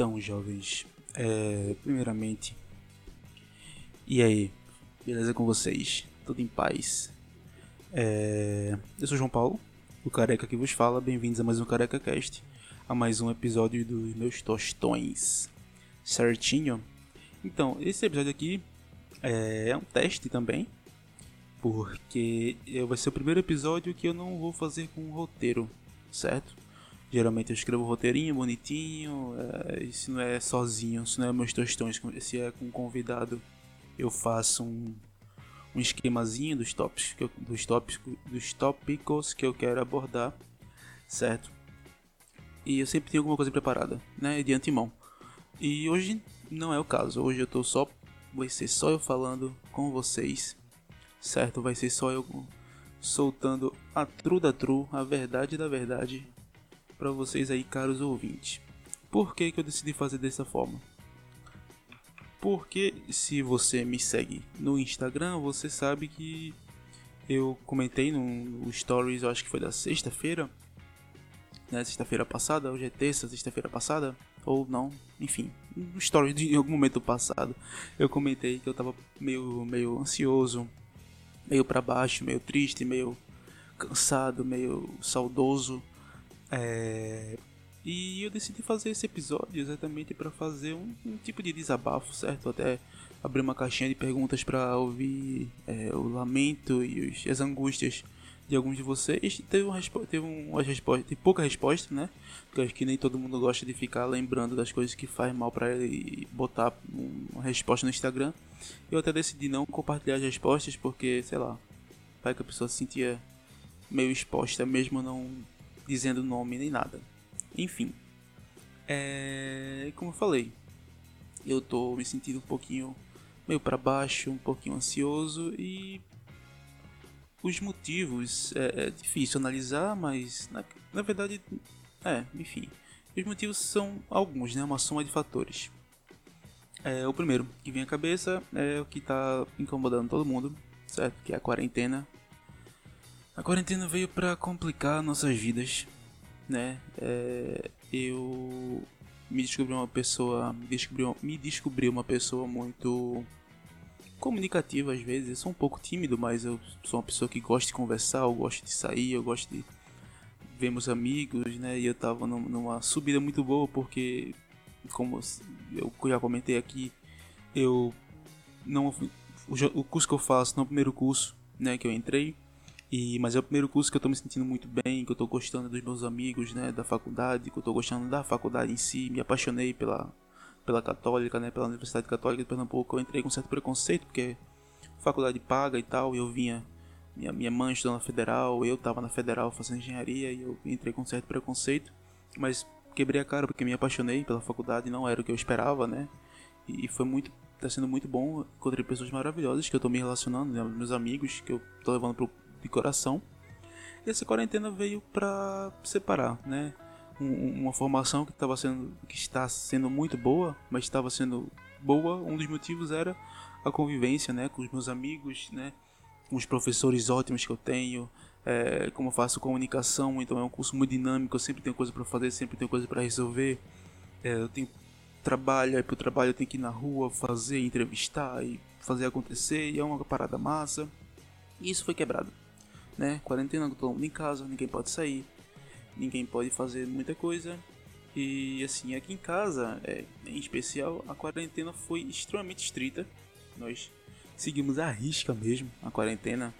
Então, jovens, é, primeiramente, e aí, beleza com vocês? Tudo em paz? É, eu sou João Paulo, o Careca que vos fala. Bem-vindos a mais um Careca Cast, a mais um episódio dos meus tostões. Certinho? Então, esse episódio aqui é, é um teste também, porque vai ser o primeiro episódio que eu não vou fazer com roteiro, certo? Geralmente eu escrevo roteirinho bonitinho, é, se não é sozinho, se não é meus tostões, se é com um convidado, eu faço um, um esquemazinho dos tópicos, eu, dos, tópicos, dos tópicos que eu quero abordar, certo? E eu sempre tenho alguma coisa preparada, né, de antemão. E hoje não é o caso, hoje eu tô só, vai ser só eu falando com vocês, certo? Vai ser só eu soltando a true da true, a verdade da verdade para vocês aí, caros ouvintes. Por que, que eu decidi fazer dessa forma? Porque se você me segue no Instagram, você sabe que eu comentei no Stories, eu acho que foi da sexta-feira, né, sexta-feira passada, hoje é terça, sexta-feira passada, ou não, enfim, no Stories de algum momento passado, eu comentei que eu tava meio, meio ansioso, meio para baixo, meio triste, meio cansado, meio saudoso é... E eu decidi fazer esse episódio exatamente para fazer um, um, tipo de desabafo, certo? Até abrir uma caixinha de perguntas para ouvir é, o lamento e os, as angústias de alguns de vocês. Teve, uma teve uma resposta, teve pouca resposta, né? Porque acho que nem todo mundo gosta de ficar lembrando das coisas que faz mal para ele e botar uma resposta no Instagram. Eu até decidi não compartilhar as respostas porque, sei lá, vai que a pessoa se sentia meio exposta mesmo não dizendo nome nem nada. Enfim, é, como eu falei, eu tô me sentindo um pouquinho meio para baixo, um pouquinho ansioso e os motivos é, é difícil analisar, mas na, na, verdade, é, enfim, os motivos são alguns, né, uma soma de fatores. É, o primeiro que vem à cabeça é o que está incomodando todo mundo, certo? Que é a quarentena a quarentena veio para complicar nossas vidas, né? É, eu me descobri uma pessoa, me descobri, me descobri uma pessoa muito comunicativa às vezes. Eu sou um pouco tímido, mas eu sou uma pessoa que gosta de conversar, eu gosto de sair, eu gosto de ver meus amigos, né? E eu tava numa subida muito boa porque, como eu já comentei aqui, eu não o curso que eu faço, no primeiro curso, né, que eu entrei, e, mas é o primeiro curso que eu estou me sentindo muito bem, que eu estou gostando dos meus amigos, né, da faculdade, que eu estou gostando da faculdade em si, me apaixonei pela, pela católica, né, pela Universidade Católica de Pernambuco. Eu entrei com certo preconceito, porque faculdade paga e tal, e eu vinha, minha, minha mãe estudando na federal, eu estava na federal fazendo engenharia, e eu entrei com certo preconceito, mas quebrei a cara porque me apaixonei pela faculdade, não era o que eu esperava, né, e foi muito está sendo muito bom. Encontrei pessoas maravilhosas que eu estou me relacionando, né, meus amigos que eu estou levando pro, de coração. E essa quarentena veio para separar, né? Um, uma formação que estava sendo, que está sendo muito boa, mas estava sendo boa. Um dos motivos era a convivência, né, com os meus amigos, né, com os professores ótimos que eu tenho. É, como eu faço comunicação, então é um curso muito dinâmico. Eu sempre tenho coisa para fazer, sempre tenho coisa para resolver. É, eu tenho trabalho, aí pro trabalho eu tenho que ir na rua, fazer, entrevistar e fazer acontecer, e é uma parada massa. E isso foi quebrado né? Quarentena, todo mundo em casa, ninguém pode sair, ninguém pode fazer muita coisa. E assim, aqui em casa, é, em especial, a quarentena foi extremamente estrita. Nós seguimos a risca mesmo a quarentena.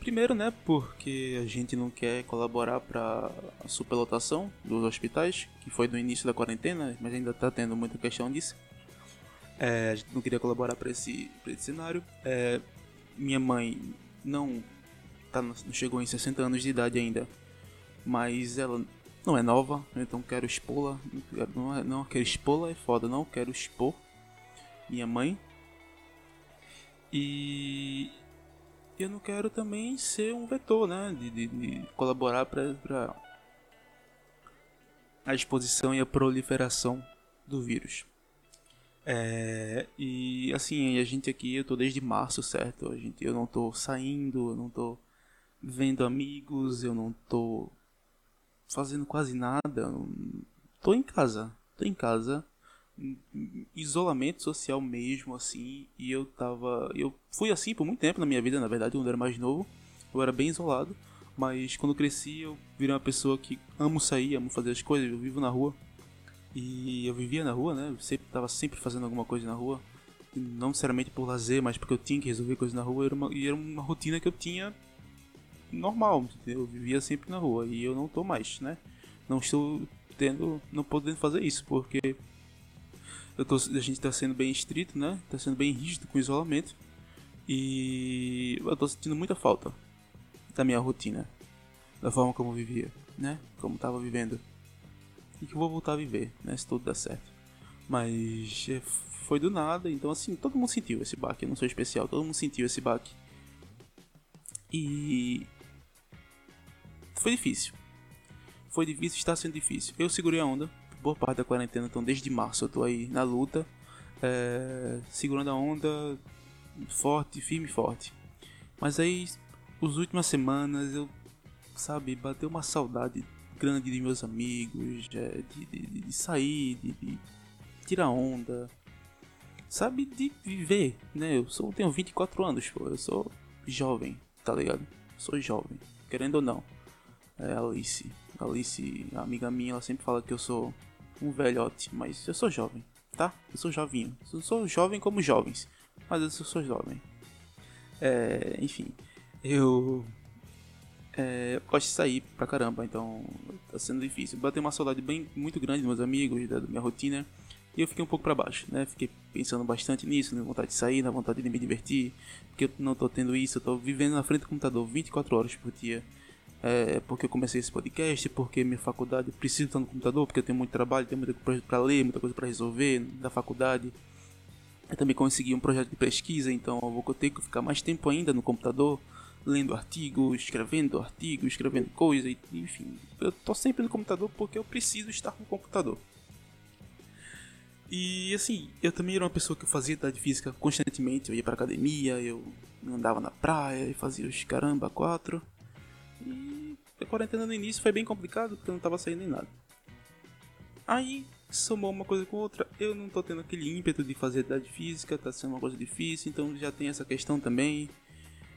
Primeiro, né, porque a gente não quer colaborar para a superlotação dos hospitais, que foi no início da quarentena, mas ainda está tendo muita questão disso. É, a gente não queria colaborar para esse, esse cenário. É, minha mãe não tá, não chegou em 60 anos de idade ainda, mas ela não é nova, então quero expô-la. Não, é, não quero expô-la, é foda, não quero expor minha mãe. E eu não quero também ser um vetor, né? De, de, de colaborar para a exposição e a proliferação do vírus. É, e assim, a gente aqui, eu tô desde março, certo? A gente, eu não tô saindo, eu não tô vendo amigos, eu não tô fazendo quase nada. Tô em casa. tô em casa, isolamento social mesmo, assim, e eu tava. Eu fui assim por muito tempo na minha vida, na verdade, quando eu era mais novo. Eu era bem isolado, mas quando cresci eu virei uma pessoa que amo sair, amo fazer as coisas, eu vivo na rua. E eu vivia na rua, né? Eu sempre, tava sempre fazendo alguma coisa na rua. Não necessariamente por lazer, mas porque eu tinha que resolver coisas na rua. Era uma, e era uma rotina que eu tinha normal? Eu vivia sempre na rua e eu não tô mais, né? Não estou tendo, não podendo fazer isso, porque eu tô, a gente está sendo bem estrito, né? Está sendo bem rígido com o isolamento. E eu tô sentindo muita falta da minha rotina, da forma como eu vivia, né? Como estava vivendo. E que eu vou voltar a viver, né? Se tudo der certo. Mas é, foi do nada, então assim, todo mundo sentiu esse baque. Eu não sou especial, todo mundo sentiu esse baque. E foi difícil. Foi difícil, está sendo difícil. Eu segurei a onda, boa parte da quarentena, então desde março eu tô aí na luta, é, segurando a onda forte, firme e forte. Mas aí, as últimas semanas eu, sabe, bateu uma saudade grande de meus amigos, é, de, de, de, sair, de, de, tirar onda, sabe, de viver, né? Eu sou, tenho 24 anos, pô, eu sou jovem, tá ligado? Sou jovem, querendo ou não. É, Alice, Alice, amiga minha, ela sempre fala que eu sou um velhote, mas eu sou jovem, tá? Eu sou jovinho. Eu sou jovem como jovens, mas eu sou jovem. É, enfim, eu, é, eu gosto de sair pra caramba, então tá sendo difícil. Bateu uma saudade bem muito grande dos meus amigos, da, minha rotina. E eu fiquei um pouco para baixo, né? Fiquei pensando bastante nisso, na vontade de sair, na vontade de me divertir, porque eu não tô tendo isso, eu tô vivendo na frente do computador 24 horas por dia é, porque eu comecei esse podcast, porque minha faculdade precisa estar no computador, porque eu tenho muito trabalho, tenho muita coisa para ler, muita coisa para resolver da faculdade. Eu também consegui um projeto de pesquisa, então eu vou ter que ficar mais tempo ainda no computador, lendo artigos, escrevendo artigos, escrevendo coisas, enfim. Eu tô sempre no computador porque eu preciso estar no computador. E assim, eu também era uma pessoa que fazia atividade física constantemente, eu ia pra academia, eu andava na praia e fazia os caramba quatro. E a quarentena no início foi bem complicado porque eu não tava saindo nem nada. Aí somou uma coisa com outra, eu não tô tendo aquele ímpeto de fazer atividade física, tá sendo uma coisa difícil, então já tem essa questão também.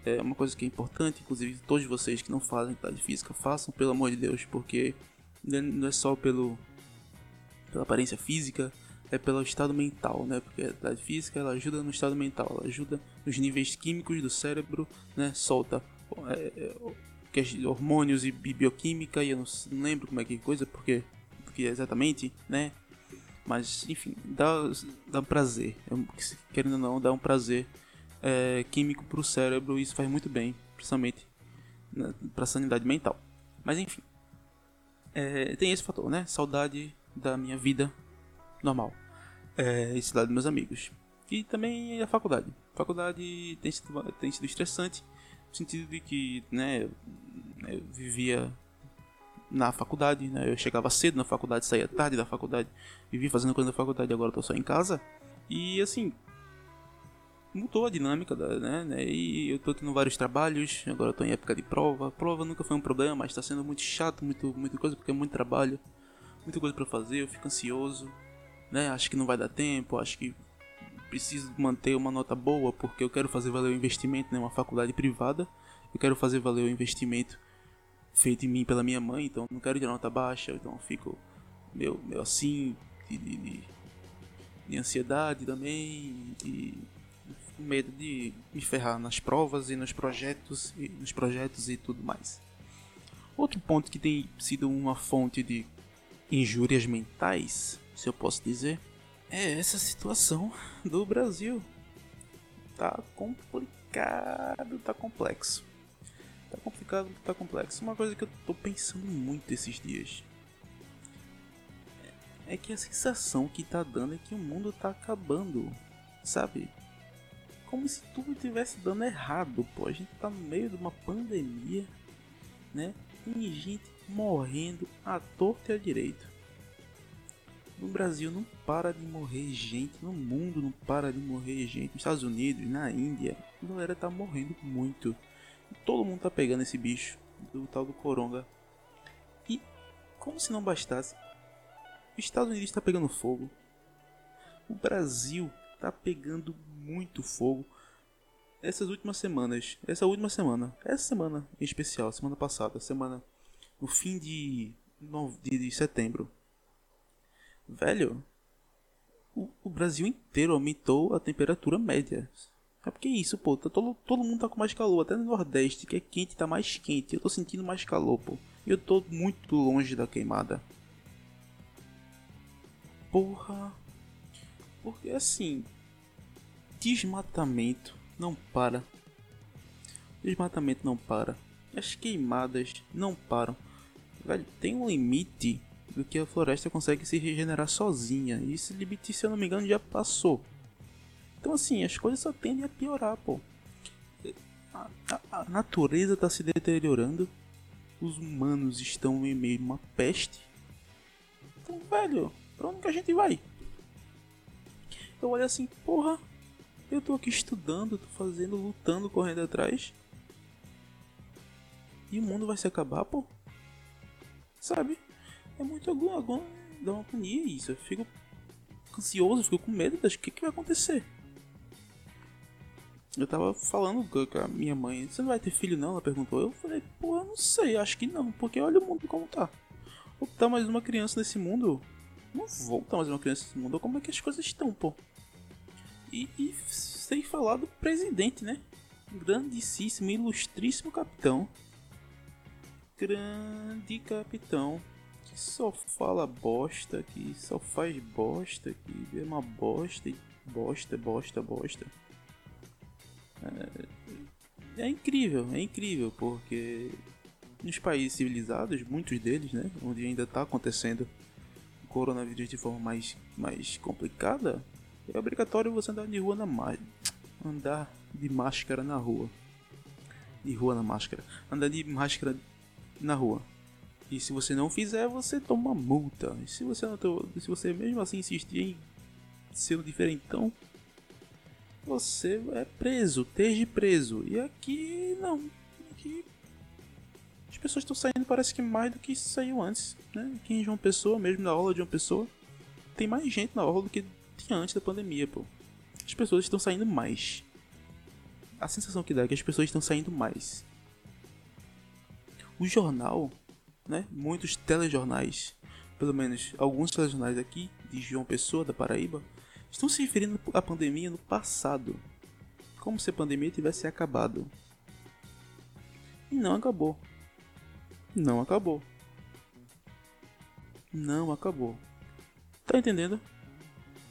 É uma coisa que é importante, inclusive todos vocês que não fazem atividade física, façam pelo amor de Deus, porque não é só pelo pela aparência física, é pelo estado mental, né? Porque a atividade física ela ajuda no estado mental, ela ajuda nos níveis químicos do cérebro, né? Solta é, é, que é hormônios e bioquímica, e eu não, lembro como é que coisa, porque, porque exatamente, né? Mas, enfim, dá, dá um prazer, querendo ou não, dá um prazer é, químico pro cérebro, e isso faz muito bem, principalmente né, pra sanidade mental. Mas, enfim, é, tem esse fator, né? Saudade da minha vida normal. É, e saudade dos meus amigos. E também a faculdade. A faculdade tem sido, tem sido estressante, sentido de que, né, eu vivia na faculdade, né? Eu chegava cedo na faculdade, saía tarde da faculdade, vivia fazendo coisa na faculdade, agora tô só em casa. E assim, mudou a dinâmica, da, né, né? E eu tô tendo vários trabalhos, agora tô em época de prova. Prova nunca foi um problema, mas tá sendo muito chato, muito, muita coisa, porque é muito trabalho, muita coisa para fazer, eu fico ansioso, né? Acho que não vai dar tempo, acho que preciso manter uma nota boa, porque eu quero fazer valer o investimento em uma faculdade privada, eu quero fazer valer o investimento feito em mim pela minha mãe, então não quero tirar nota baixa, então fico meio, meio assim, de, de, de ansiedade também, e com medo de me ferrar nas provas e nos projetos e nos projetos e tudo mais. Outro ponto que tem sido uma fonte de injúrias mentais, se eu posso dizer, é essa situação do Brasil. Tá complicado, tá complexo. Tá complicado, tá complexo. Uma coisa que eu tô pensando muito esses dias é que a sensação que tá dando é que o mundo tá acabando, sabe? Como se tudo tivesse dando errado, pô. A gente tá no meio de uma pandemia, né? Tem gente morrendo à torta e à direita. No Brasil não para de morrer gente, no mundo não para de morrer gente, nos Estados Unidos, na Índia, a galera tá morrendo muito todo mundo tá pegando esse bicho do tal do coronga. E como se não bastasse, Os Estados Unidos está pegando fogo. O Brasil está pegando muito fogo. Essas últimas semanas, essa última semana, essa semana em especial, semana passada, semana no fim de, de, de setembro, velho, o, o, Brasil inteiro aumentou a temperatura média. É porque é isso, pô, tá todo, todo mundo tá com mais calor, até no Nordeste, que é quente, tá mais quente. Eu tô sentindo mais calor, pô. E eu tô muito longe da queimada. Porra. Porque assim, desmatamento não para. Desmatamento não para. As queimadas não param. Velho, tem um limite do que a floresta consegue se regenerar sozinha. E esse limite, se eu não me engano, já passou. Então assim, as coisas só tendem a piorar, pô. A, a, a natureza está se deteriorando. Os humanos estão em meio a uma peste. Então, velho, pra onde que a gente vai? Eu olho assim, porra, eu tô aqui estudando, tô fazendo, lutando, correndo atrás. E o mundo vai se acabar, pô. Sabe? É muito dá uma agonia isso. Eu fico ansioso, fico com medo do que, que vai acontecer. Eu tava falando com a minha mãe, você não vai ter filho não? Ela perguntou. Eu falei, pô, eu não sei, acho que não, porque olha o mundo como tá. Botar mais uma criança nesse mundo. Não vou botar mais uma criança nesse mundo. Como é que as coisas estão, pô? E, e sem falar do presidente, né? Grandíssimo, ilustríssimo capitão. Grande capitão. Que só fala bosta, que só faz bosta, que é uma bosta e bosta, bosta, bosta. É, é incrível, é incrível, porque nos países civilizados, muitos deles, né? Onde ainda está acontecendo o coronavírus de forma mais, mais complicada, é obrigatório você andar de rua na andar de máscara na rua. De rua na máscara. Andar de máscara na rua. E se você não fizer, você toma multa. E se você não se você mesmo assim insistir em um diferentão, você é preso, esteja preso. E aqui não. Aqui as pessoas estão saindo parece que mais do que saiu antes, né? Aqui em João Pessoa, mesmo na aula de uma pessoa, tem mais gente na aula do que tinha antes da pandemia, pô. As pessoas estão saindo mais. A sensação que dá é que as pessoas estão saindo mais. O jornal, né? Muitos telejornais, pelo menos alguns telejornais aqui de João Pessoa, da Paraíba, estão se referindo à pandemia no passado. Como se a pandemia tivesse acabado. E não acabou. Não acabou. Não acabou. Tá entendendo?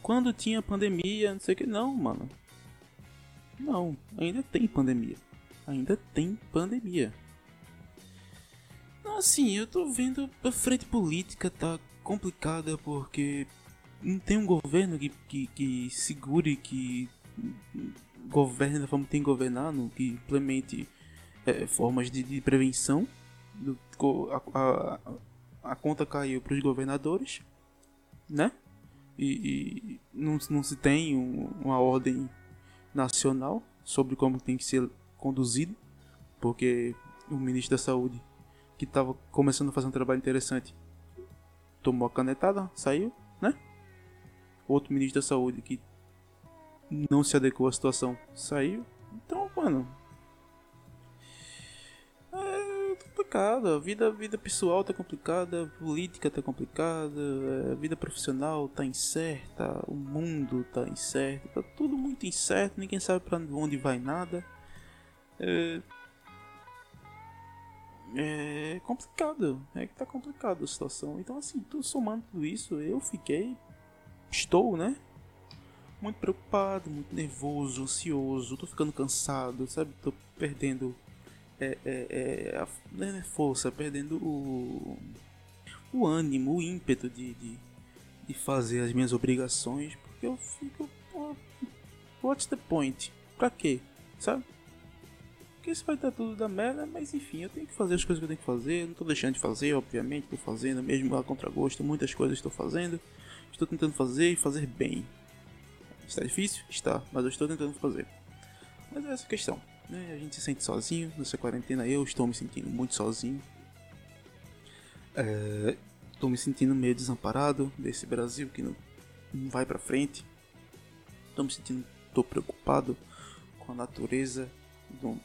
quando tinha pandemia, não sei o que. Não, mano. Não, ainda tem pandemia. Ainda tem pandemia. Assim, eu tô vendo a frente política tá complicada porque não tem um governo que, que, que segure, que governe da forma que tem que governar, que implemente é, formas de, de prevenção. Do, a, a, a conta caiu para os governadores, né? e, e não, não se tem um, uma ordem nacional sobre como tem que ser conduzido, porque o ministro da Saúde, que estava começando a fazer um trabalho interessante, tomou a canetada, saiu, né? Outro ministro da Saúde que não se adequou à situação, saiu. Então, mano, complicada, a vida, vida pessoal tá complicada, a política tá complicada, a vida profissional tá incerta, o mundo tá incerto, tá tudo muito incerto, ninguém sabe para onde vai nada. É... é complicado, é que tá complicado a situação. Então assim, tô somando tudo isso, eu fiquei, estou, né? Muito preocupado, muito nervoso, ansioso, tô ficando cansado, sabe? Tô perdendo é, é, é a, né, força, perdendo o, o ânimo, o ímpeto de, de, de fazer as minhas obrigações, porque eu fico, what's the point? Pra quê? Sabe? Porque isso vai dar tudo da merda, mas enfim, eu tenho que fazer as coisas que eu tenho que fazer, não tô deixando de fazer, obviamente, tô fazendo mesmo a contragosto, muitas coisas estou fazendo, estou tentando fazer e fazer bem. Está difícil? Está, mas eu estou tentando fazer. Mas é essa questão né? A gente se sente sozinho nessa quarentena. Eu estou me sentindo muito sozinho. É, tô me sentindo meio desamparado desse Brasil que não, não vai para frente. Tô me sentindo, tô preocupado com a natureza do,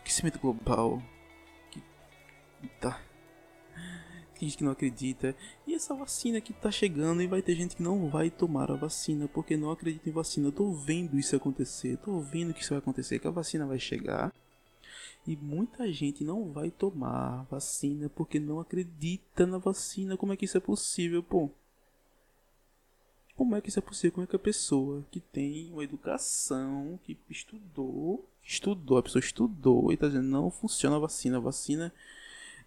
aquecimento global que tá tem gente que não acredita. E essa vacina que tá chegando e vai ter gente que não vai tomar a vacina porque não acredita em vacina. Eu tô vendo isso acontecer, tô vendo que isso vai acontecer, que a vacina vai chegar. E muita gente não vai tomar vacina porque não acredita na vacina. Como é que isso é possível, pô? Como é que isso é possível? Como é que a pessoa que tem uma educação, que estudou, estudou, a pessoa estudou e tá dizendo não funciona a vacina, a vacina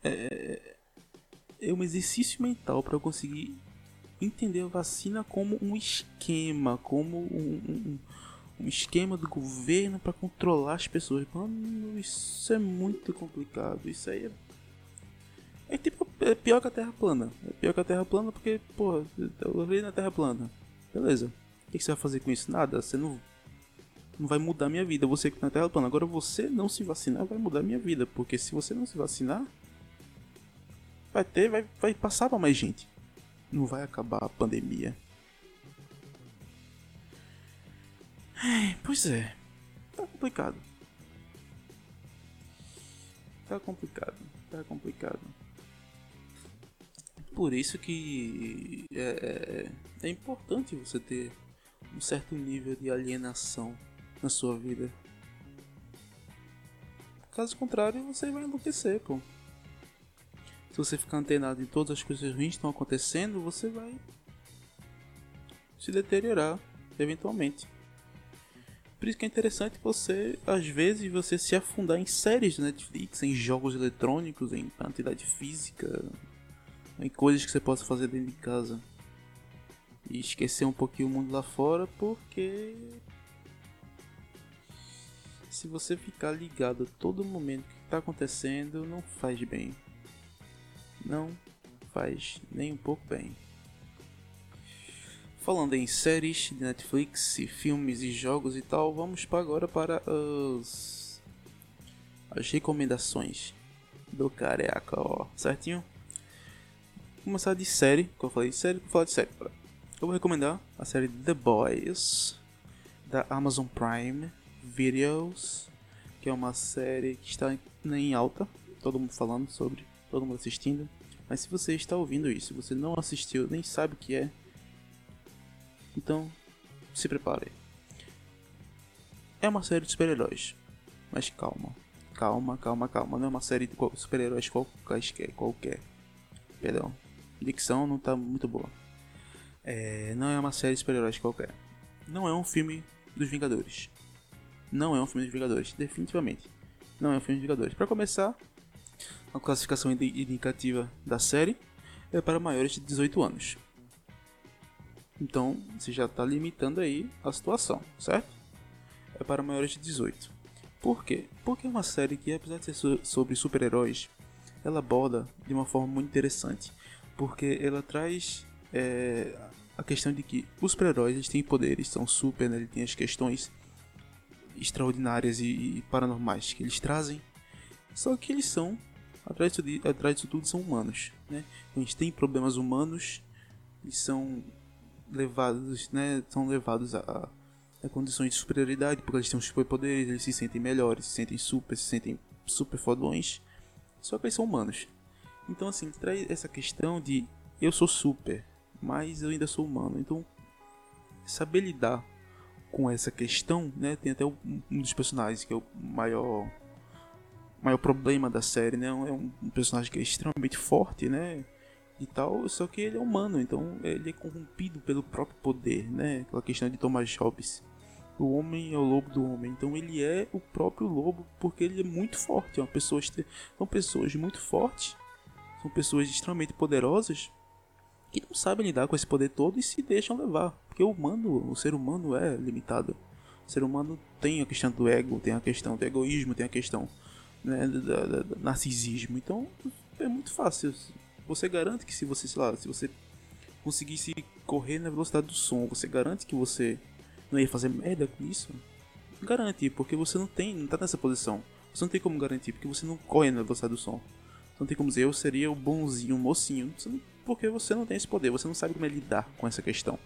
é, é um exercício mental para eu conseguir entender a vacina como um esquema, como um, um, um esquema do governo para controlar as pessoas. Mano, isso é muito complicado. Isso aí é, é tipo é pior que a Terra plana. É pior que a Terra plana porque, porra, eu vi na Terra plana. Beleza. O que você vai fazer com isso? Nada. Você não vai mudar minha vida. Você que tá na Terra plana. Agora você não se vacinar vai mudar minha vida, porque se você não se vacinar, vai ter, vai, vai passar para mais gente. Não vai acabar a pandemia. pois é. Tá complicado. Tá complicado. Tá complicado. Por isso que é, é, é importante você ter um certo nível de alienação na sua vida. Caso contrário, você vai enlouquecer, pô se você ficar antenado em todas as coisas ruins que estão acontecendo, você vai se deteriorar eventualmente. Por isso que é interessante você, às vezes, você se afundar em séries de Netflix, em jogos eletrônicos, em atividade física, em coisas que você possa fazer dentro de casa. E esquecer um pouquinho o mundo lá fora, porque se você ficar ligado a todo momento que está acontecendo, não faz bem não faz nem um pouco bem. Falando em séries de Netflix, e filmes e jogos e tal, vamos para agora para as, as recomendações do Careca, ó, certinho? Vou começar de série, que eu falei de série, vou falar de série. Eu vou recomendar a série The Boys da Amazon Prime Videos, que é uma série que está em alta, todo mundo falando sobre, todo mundo assistindo. Mas se você está ouvindo isso, você não assistiu, nem sabe o que é, então se prepare. É uma série de super-heróis, mas calma, calma, calma, calma. Não é uma série de super-heróis qualquer, qualquer. Perdão, dicção não está muito boa. É, não é uma série de super-heróis qualquer. Não é um filme dos Vingadores. Não é um filme dos Vingadores, definitivamente. Não é um filme dos Vingadores. Para começar, a classificação indicativa da série é para maiores de 18 anos. Então, você já está limitando aí a situação, certo? É para maiores de 18. Por quê? Porque é uma série que, apesar de ser sobre super-heróis, ela aborda de uma forma muito interessante. Porque ela traz é, a questão de que os super-heróis têm poderes, são super, né? Ele tem as questões extraordinárias e, e paranormais que eles trazem. Só que eles são atrás disso, atrás disso tudo são humanos, né? A gente tem problemas humanos e são levados, né? São levados a, a condições de superioridade porque eles têm superpoderes, eles se sentem melhores, se sentem super, se sentem super fodões. Só que eles são humanos. Então assim, traz essa questão de eu sou super, mas eu ainda sou humano. Então saber lidar com essa questão, né? Tem até um dos personagens que é o maior maior problema da série, né? É um, um personagem que é extremamente forte, né? E tal, só que ele é humano, então ele é corrompido pelo próprio poder, né? Aquela questão de Thomas Hobbes. O homem é o lobo do homem, então ele é o próprio lobo porque ele é muito forte. É uma pessoa, são pessoas muito fortes, são pessoas extremamente poderosas que não sabem lidar com esse poder todo e se deixam levar. Porque o humano, o ser humano é limitado. O ser humano tem a questão do ego, tem a questão do egoísmo, tem a questão né, do, do, do narcisismo. Então é muito fácil. Você garante que se você, sei lá, se você conseguisse correr na velocidade do som, você garante que você não ia fazer merda com isso? Garante, porque você não tem, não tá nessa posição. Você não tem como garantir, porque você não corre na velocidade do som. Então tem como dizer, eu seria o bonzinho, o mocinho, porque você não tem esse poder, você não sabe como é lidar com essa questão.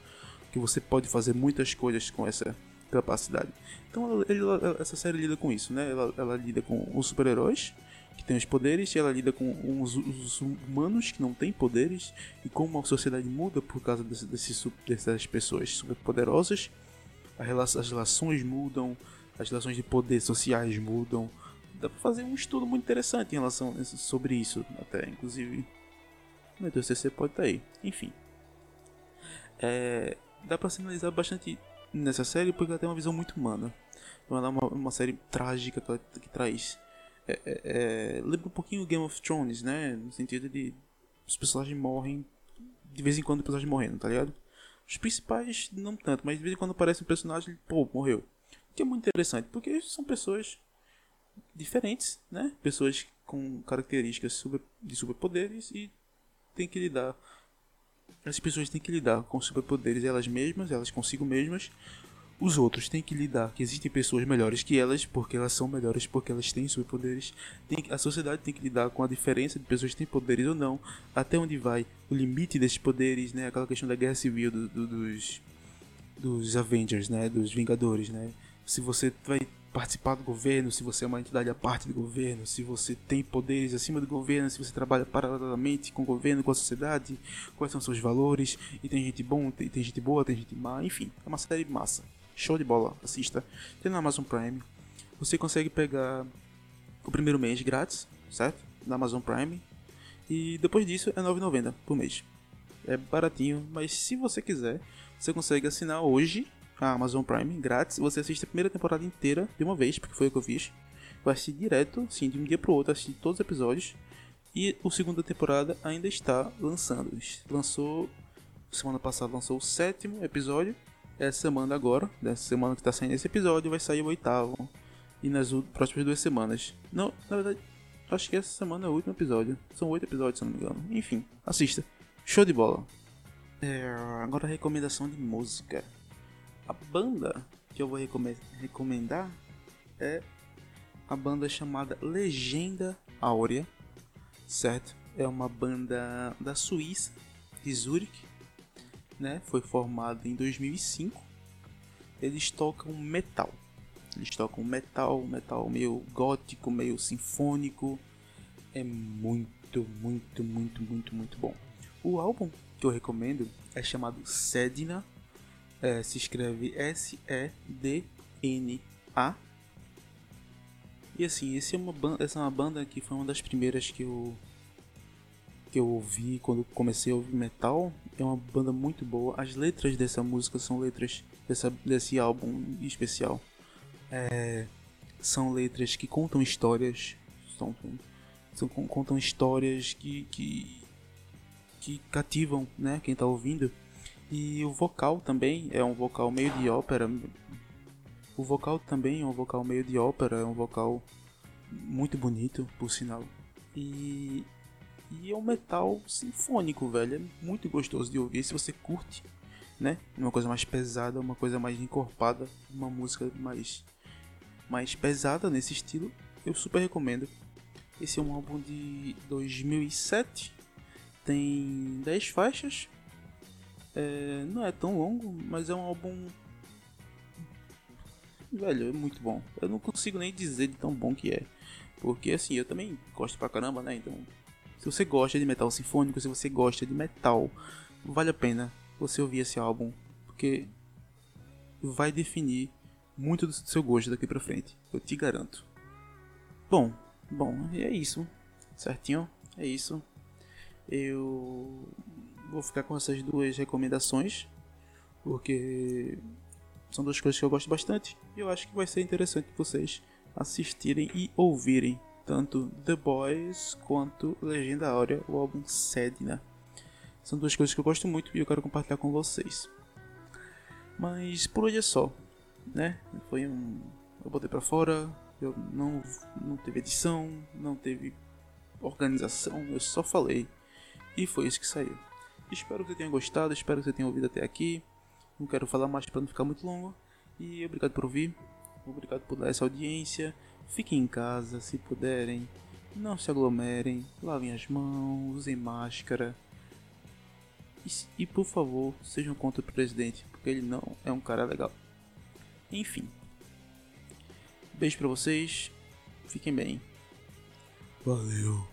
Que você pode fazer muitas coisas com essa capacidade. Então ela, ela, essa série lida com isso, né? Ela, ela lida com os super-heróis que têm os poderes, e ela lida com os, os, humanos que não têm poderes e como a sociedade muda por causa desse, desse, dessas pessoas superpoderosas. As relações mudam, as relações de poder sociais mudam. Dá pra fazer um estudo muito interessante em relação sobre isso, até inclusive. Meu Deus, CC pode estar tá aí. Enfim. É, dá pra sinalizar bastante nessa série porque ela tem uma visão muito humana. Então ela é uma, uma série trágica que, ela, que traz. É, é, é, lembra um pouquinho Game of Thrones, né? No sentido de os personagens morrem. De vez em quando o personagem morrendo, tá ligado? Os principais não tanto, mas de vez em quando aparece um personagem, pô, morreu. O que é muito interessante, porque são pessoas diferentes, né? Pessoas com características super, de superpoderes e tem que lidar as pessoas têm que lidar com superpoderes elas mesmas, elas consigo mesmas. Os outros têm que lidar que existem pessoas melhores que elas, porque elas são melhores, porque elas têm superpoderes. Tem, a sociedade tem que lidar com a diferença de pessoas que têm poderes ou não, até onde vai o limite desses poderes, né? Aquela questão da guerra civil do, do, dos, dos Avengers, né? Dos Vingadores, né? Se você vai participar do governo, se você é uma entidade à parte do governo, se você tem poderes acima do governo, se você trabalha paralelamente com o governo, com a sociedade, quais são seus valores, e tem gente bom, tem, gente boa, tem gente má, enfim, é uma série massa. Show de bola, assista. Tem na Amazon Prime. Você consegue pegar o primeiro mês grátis, certo? Na Amazon Prime. E depois disso é R$ 9,90 por mês. É baratinho, mas se você quiser, você consegue assinar hoje Amazon Prime grátis. Você assiste a primeira temporada inteira de uma vez, porque foi o que eu fiz. Vai assistir direto, sim, de um dia pro outro, assistir todos os episódios. E a segunda temporada ainda está lançando. Lançou semana passada lançou o sétimo episódio. Essa semana agora, dessa semana que está saindo esse episódio, vai sair o oitavo. E nas próximas duas semanas. Não, na verdade, acho que essa semana é o último episódio. São oito episódios, se não me engano. Enfim, assista. Show de bola. É, agora a recomendação de música. A banda que eu vou recomendar é a banda chamada Legenda Áurea, certo? É uma banda da Suíça, de Zurich, né? Foi formada em 2005. Eles tocam metal. Eles tocam metal, metal meio gótico, meio sinfônico. É muito, muito, muito, muito, muito bom. O álbum que eu recomendo é chamado Sedna é, se escreve S-E-D-N-A. E assim, esse é uma banda, essa é uma banda que foi uma das primeiras que eu que eu ouvi quando comecei a ouvir metal. É uma banda muito boa. As letras dessa música são letras dessa, desse álbum especial. É, são letras que contam histórias. São, são, contam histórias que, que, que cativam né, quem está ouvindo. E o vocal também é um vocal meio de ópera. O vocal também é um vocal meio de ópera, é um vocal muito bonito, por sinal. E, e é um metal sinfônico, velho. É muito gostoso de ouvir. Se você curte, né? Uma coisa mais pesada, uma coisa mais encorpada, uma música mais, mais pesada nesse estilo, eu super recomendo. Esse é um álbum de 2007, tem 10 faixas, é, não é tão longo, mas é um álbum. Velho, é muito bom. Eu não consigo nem dizer de tão bom que é. Porque assim, eu também gosto pra caramba, né? Então, se você gosta de metal sinfônico, se você gosta de metal, vale a pena você ouvir esse álbum. Porque vai definir muito do seu gosto daqui pra frente. Eu te garanto. Bom, bom, é isso. Certinho? É isso. Eu vou ficar com essas duas recomendações, porque são duas coisas que eu gosto bastante e eu acho que vai ser interessante vocês assistirem e ouvirem tanto The Boys quanto Legenda Áurea, o álbum Sedna. São duas coisas que eu gosto muito e eu quero compartilhar com vocês. Mas por hoje é só, né? Foi um. Eu botei pra fora, eu não, não teve edição, não teve organização, eu só falei. E foi isso que saiu. Espero que você tenha gostado, espero que você tenha ouvido até aqui. Não quero falar mais para não ficar muito longo. E obrigado por ouvir, obrigado por dar essa audiência. Fiquem em casa se puderem, não se aglomerem, lavem as mãos, usem máscara. E, e por favor, sejam contra o presidente, porque ele não é um cara legal. Enfim. Beijo pra vocês, fiquem bem. Valeu.